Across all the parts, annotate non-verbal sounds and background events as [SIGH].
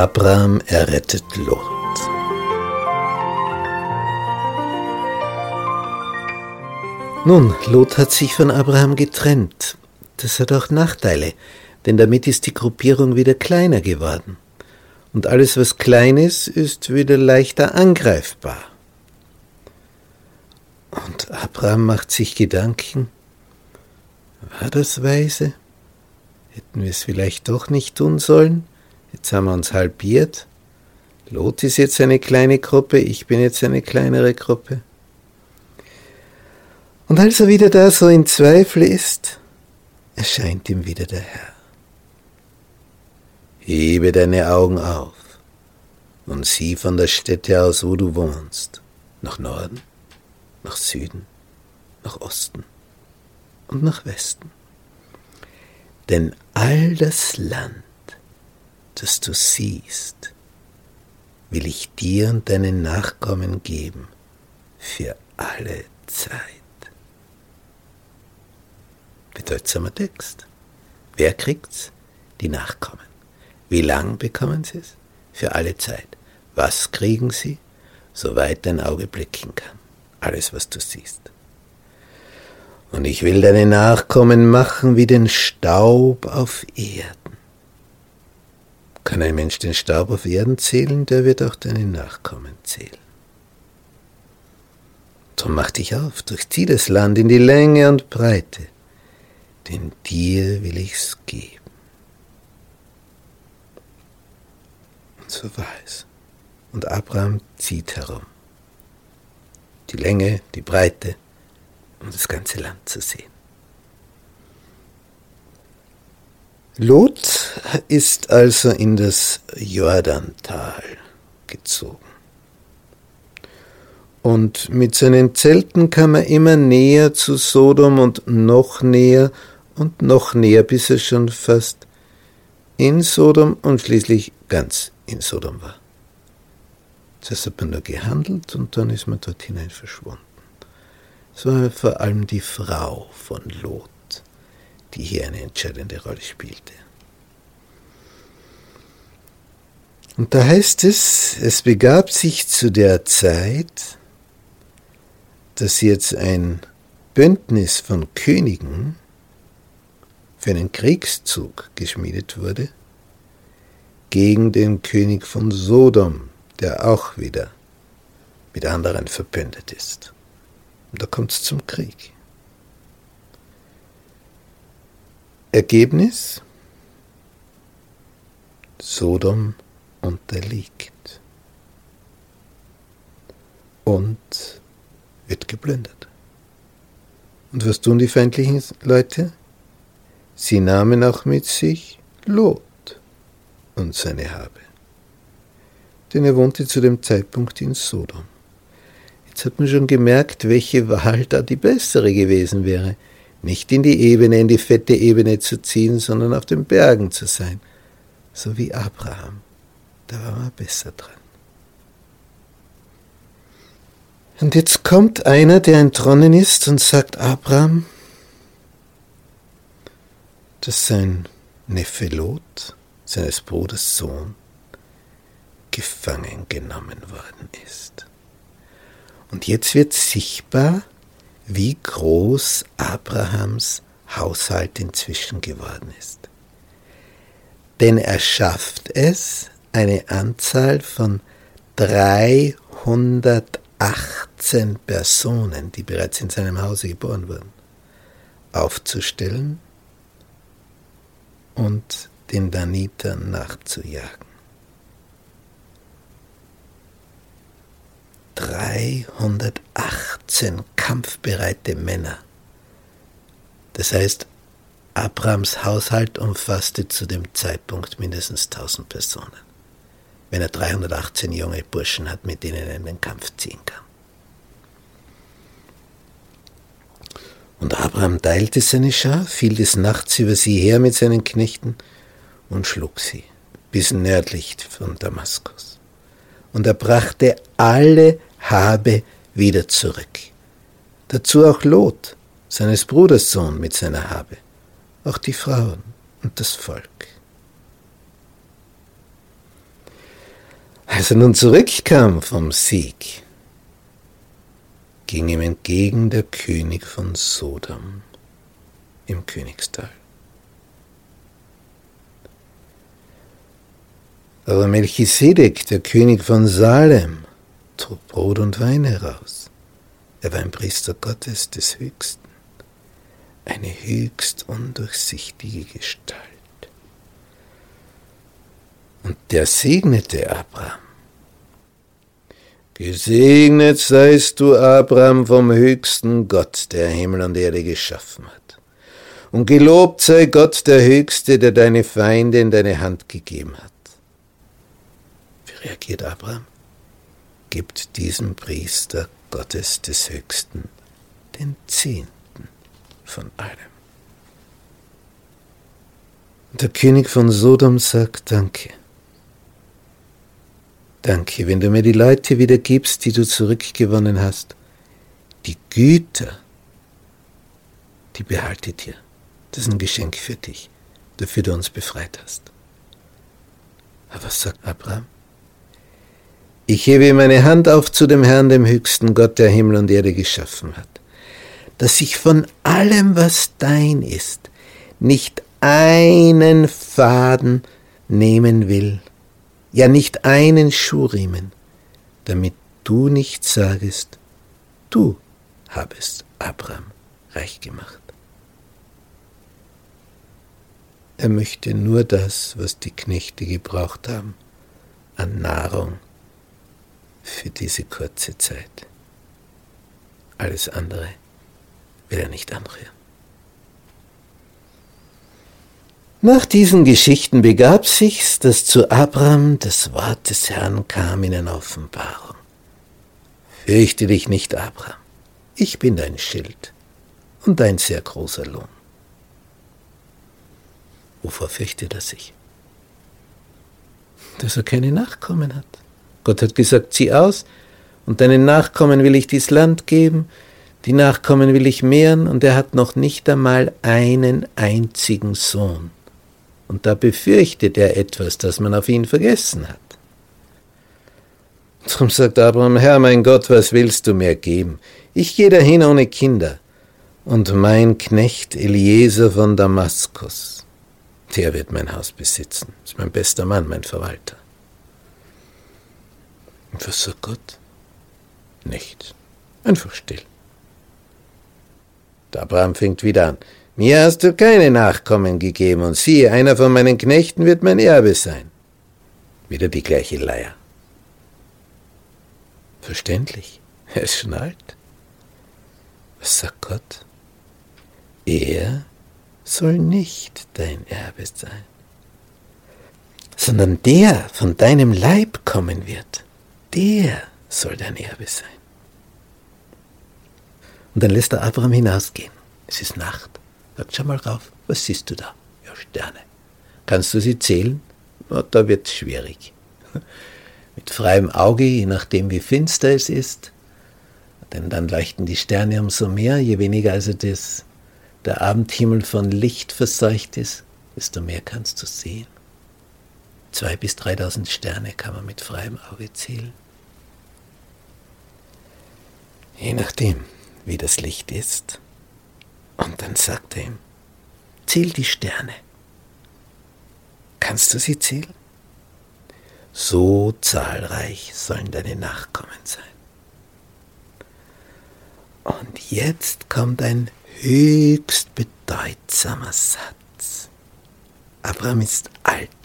Abraham errettet Lot. Nun, Lot hat sich von Abraham getrennt. Das hat auch Nachteile, denn damit ist die Gruppierung wieder kleiner geworden. Und alles, was klein ist, ist wieder leichter angreifbar. Und Abraham macht sich Gedanken, war das weise? Hätten wir es vielleicht doch nicht tun sollen? Jetzt haben wir uns halbiert. Lot ist jetzt eine kleine Gruppe, ich bin jetzt eine kleinere Gruppe. Und als er wieder da so in Zweifel ist, erscheint ihm wieder der Herr. Hebe deine Augen auf und sieh von der Stätte aus, wo du wohnst, nach Norden, nach Süden, nach Osten und nach Westen. Denn all das Land, das du siehst, will ich dir und deinen Nachkommen geben für alle Zeit. Bedeutsamer Text. Wer kriegt's? Die Nachkommen. Wie lang bekommen sie es? Für alle Zeit. Was kriegen sie? Soweit dein Auge blicken kann. Alles, was du siehst. Und ich will deine Nachkommen machen wie den Staub auf Erden. Kann ein Mensch den Staub auf Erden zählen, der wird auch deine Nachkommen zählen. Drum mach dich auf, durchzieh das Land in die Länge und Breite, denn dir will ich's geben. War es. Und Abraham zieht herum. Die Länge, die Breite, um das ganze Land zu sehen. Lot ist also in das Jordantal gezogen. Und mit seinen Zelten kam er immer näher zu Sodom und noch näher und noch näher, bis er schon fast in Sodom und schließlich ganz in Sodom war. Zuerst hat man nur gehandelt und dann ist man dort hinein verschwunden. Es war vor allem die Frau von Lot die hier eine entscheidende Rolle spielte. Und da heißt es, es begab sich zu der Zeit, dass jetzt ein Bündnis von Königen für einen Kriegszug geschmiedet wurde gegen den König von Sodom, der auch wieder mit anderen verbündet ist. Und da kommt es zum Krieg. Ergebnis? Sodom unterliegt und wird geplündert. Und was tun die feindlichen Leute? Sie nahmen auch mit sich Lot und seine Habe. Denn er wohnte zu dem Zeitpunkt in Sodom. Jetzt hat man schon gemerkt, welche Wahl da die bessere gewesen wäre nicht in die Ebene, in die fette Ebene zu ziehen, sondern auf den Bergen zu sein. So wie Abraham. Da war man besser dran. Und jetzt kommt einer, der entronnen ist und sagt Abraham, dass sein Neffe Lot, seines Bruders Sohn, gefangen genommen worden ist. Und jetzt wird sichtbar, wie groß Abrahams Haushalt inzwischen geworden ist. Denn er schafft es, eine Anzahl von 318 Personen, die bereits in seinem Hause geboren wurden, aufzustellen und den Danitern nachzujagen. 318 kampfbereite Männer. Das heißt, Abrams Haushalt umfasste zu dem Zeitpunkt mindestens 1000 Personen, wenn er 318 junge Burschen hat, mit denen er in den Kampf ziehen kann. Und Abraham teilte seine Schar, fiel des Nachts über sie her mit seinen Knechten und schlug sie bis nördlich von Damaskus. Und er brachte alle Habe wieder zurück. Dazu auch Lot, seines Bruders Sohn mit seiner Habe, auch die Frauen und das Volk. Als er nun zurückkam vom Sieg, ging ihm entgegen der König von Sodom im Königstal. Aber Melchisedek, der König von Salem, trug Brot und Wein heraus. Er war ein Priester Gottes des Höchsten, eine höchst undurchsichtige Gestalt. Und der segnete Abraham. Gesegnet seist du, Abraham, vom höchsten Gott, der Himmel und Erde geschaffen hat. Und gelobt sei Gott der Höchste, der deine Feinde in deine Hand gegeben hat reagiert Abraham, gibt diesem Priester Gottes des Höchsten den Zehnten von allem. Der König von Sodom sagt Danke. Danke, wenn du mir die Leute wieder gibst, die du zurückgewonnen hast. Die Güter, die behalte dir. Das ist ein Geschenk für dich, dafür du uns befreit hast. Aber was sagt Abraham? Ich hebe meine Hand auf zu dem Herrn, dem höchsten Gott, der Himmel und Erde geschaffen hat, dass ich von allem, was dein ist, nicht einen Faden nehmen will, ja nicht einen Schuhriemen, damit du nicht sagest, du habest Abraham reich gemacht. Er möchte nur das, was die Knechte gebraucht haben, an Nahrung für diese kurze Zeit. Alles andere will er nicht anrühren. Nach diesen Geschichten begab sich's, dass zu Abraham das Wort des Herrn kam in einer Offenbarung. Fürchte dich nicht, Abraham, ich bin dein Schild und dein sehr großer Lohn. Wovor fürchtet er sich? Dass er keine Nachkommen hat. Gott hat gesagt, zieh aus, und deinen Nachkommen will ich dies Land geben, die Nachkommen will ich mehren, und er hat noch nicht einmal einen einzigen Sohn. Und da befürchtet er etwas, das man auf ihn vergessen hat. Darum sagt Abraham, Herr mein Gott, was willst du mir geben? Ich gehe dahin ohne Kinder. Und mein Knecht Eliezer von Damaskus, der wird mein Haus besitzen, ist mein bester Mann, mein Verwalter. Was sagt Gott? Nichts. Einfach still. Der Abraham fängt wieder an. Mir hast du keine Nachkommen gegeben, und siehe, einer von meinen Knechten wird mein Erbe sein. Wieder die gleiche Leier. Verständlich. Er ist schon alt. Was sagt Gott? Er soll nicht dein Erbe sein, sondern der von deinem Leib kommen wird der soll dein Erbe sein. Und dann lässt er Abraham hinausgehen. Es ist Nacht. Sagt, schau mal rauf, was siehst du da? Ja, Sterne. Kannst du sie zählen? Na, da wird es schwierig. [LAUGHS] Mit freiem Auge, je nachdem wie finster es ist, denn dann leuchten die Sterne umso mehr, je weniger also das, der Abendhimmel von Licht verseucht ist, desto mehr kannst du sehen. Zwei bis dreitausend Sterne kann man mit freiem Auge zählen. Je nachdem, wie das Licht ist. Und dann sagt er ihm, zähl die Sterne. Kannst du sie zählen? So zahlreich sollen deine Nachkommen sein. Und jetzt kommt ein höchst bedeutsamer Satz. Abraham ist alt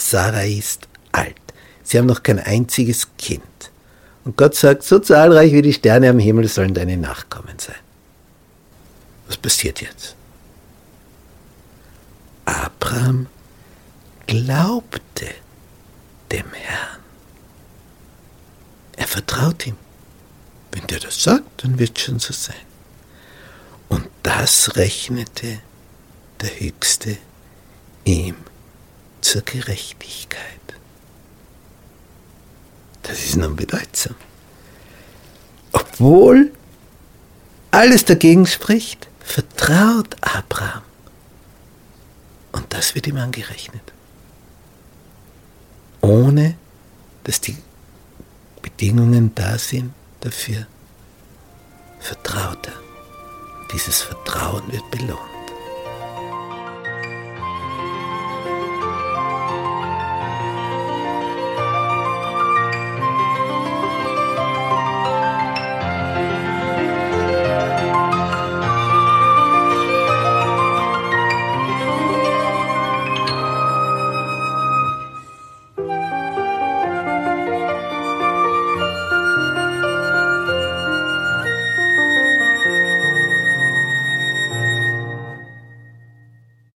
Sarah ist alt. Sie haben noch kein einziges Kind. Und Gott sagt, so zahlreich wie die Sterne am Himmel sollen deine Nachkommen sein. Was passiert jetzt? Abraham glaubte dem Herrn. Er vertraut ihm. Wenn der das sagt, dann wird es schon so sein. Und das rechnete der Höchste ihm zur Gerechtigkeit. Das ist nun bedeutsam. Obwohl alles dagegen spricht, vertraut Abraham. Und das wird ihm angerechnet. Ohne dass die Bedingungen da sind dafür, vertraut er. Dieses Vertrauen wird belohnt.